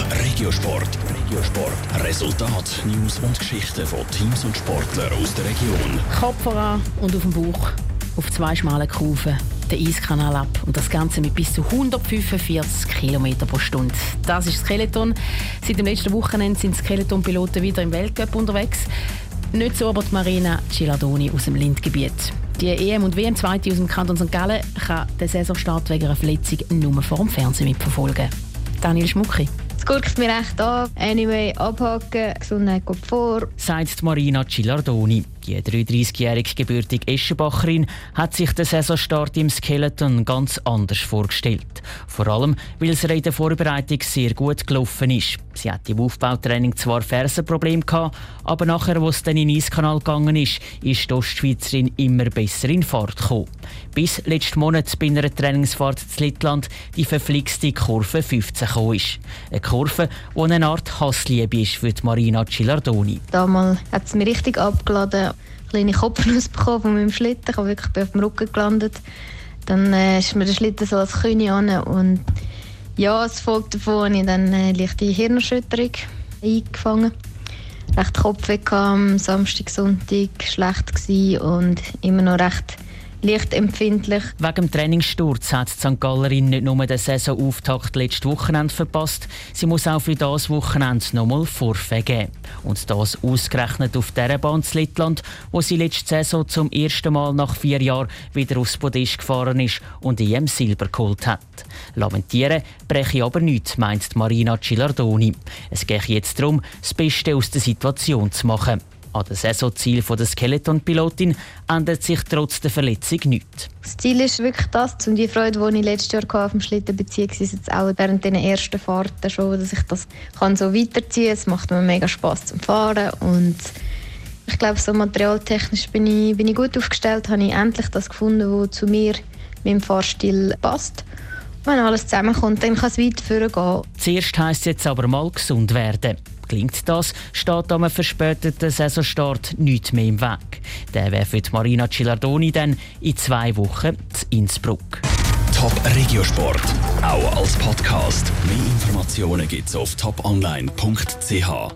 Regiosport. Regiosport. Resultat, News und Geschichten von Teams und Sportlern aus der Region. Kopf voran und auf dem Bauch. Auf zwei schmalen Kufen. Den Eiskanal ab. Und das Ganze mit bis zu 145 km pro Stunde. Das ist Skeleton. Seit dem letzten Wochenende sind Skeleton-Piloten wieder im Weltcup unterwegs. Nicht so aber die Marina Ciladoni aus dem Lindgebiet. Die EM und WM 2 aus dem Kanton St. Gallen kann den Saisonstart wegen einer Verletzung nur vor dem Fernsehen mitverfolgen. Daniel Schmucki. Es guckt mir recht an. Anyway, abhaken, Gesundheit geht vor. Sagt Marina Cilardoni. Die 33-jährige gebürtige Eschenbacherin hat sich den Saisonstart im Skeleton ganz anders vorgestellt. Vor allem, weil es in der Vorbereitung sehr gut gelaufen ist. Sie hat im Aufbautraining zwar Fersenprobleme gehabt, aber nachher, wo es dann in den Eiskanal gegangen ist, ist die Ostschweizerin immer besser in Fahrt gekommen. Bis letzten Monat bei einer Trainingsfahrt zu Lettland die verflixte Kurve 15 gekommen ist. Eine Kurve, die eine Art Hassliebe ist für die Marina Cilardoni. Damals hat es mich richtig abgeladen kleine Kopfnuss bekommen von meinem Schlitten. Ich bin wirklich auf dem Rücken gelandet. Dann äh, ist mir der Schlitten so als Kühne an und ja, als Folge davon habe ich dann äh, leichte Hirnerschütterung eingefangen. Recht Kopfweh am Samstag, Sonntag, schlecht gewesen und immer noch recht leicht empfindlich. Wegen dem Trainingssturz hat die St. Gallerin nicht nur den Saisonauftakt letztes Wochenende verpasst, sie muss auch für das Wochenende nochmal Vorfälle geben. Und das ausgerechnet auf der Bahn zu Lettland, wo sie letzte Saison zum ersten Mal nach vier Jahren wieder aufs Podest gefahren ist und EM Silber geholt hat. Lamentieren breche aber nichts, meint Marina Cilardoni. Es geht jetzt darum, das Beste aus der Situation zu machen. An dem Saisonziel der Skeleton-Pilotin ändert sich trotz der Verletzung nichts. Das Ziel ist wirklich das, um die Freude, die ich letztes Jahr auf dem Schlitten beziehungsweise jetzt auch während den ersten Fahrten schon, dass ich das kann so weiterziehen kann. Es macht mir mega Spaß zum Fahren und ich glaube, so materialtechnisch bin ich, bin ich gut aufgestellt, habe ich endlich das gefunden, was zu mir, meinem Fahrstil passt. Wenn alles zusammenkommt, dann kann es weit vorgehen. Zuerst heisst es jetzt aber mal gesund werden. Klingt das, steht am verspäteten Saisonstart nichts mehr im Weg. Der für Marina Cilardoni dann in zwei Wochen zu Innsbruck. Top Regiosport, auch als Podcast. Mehr Informationen gibt's auf toponline.ch.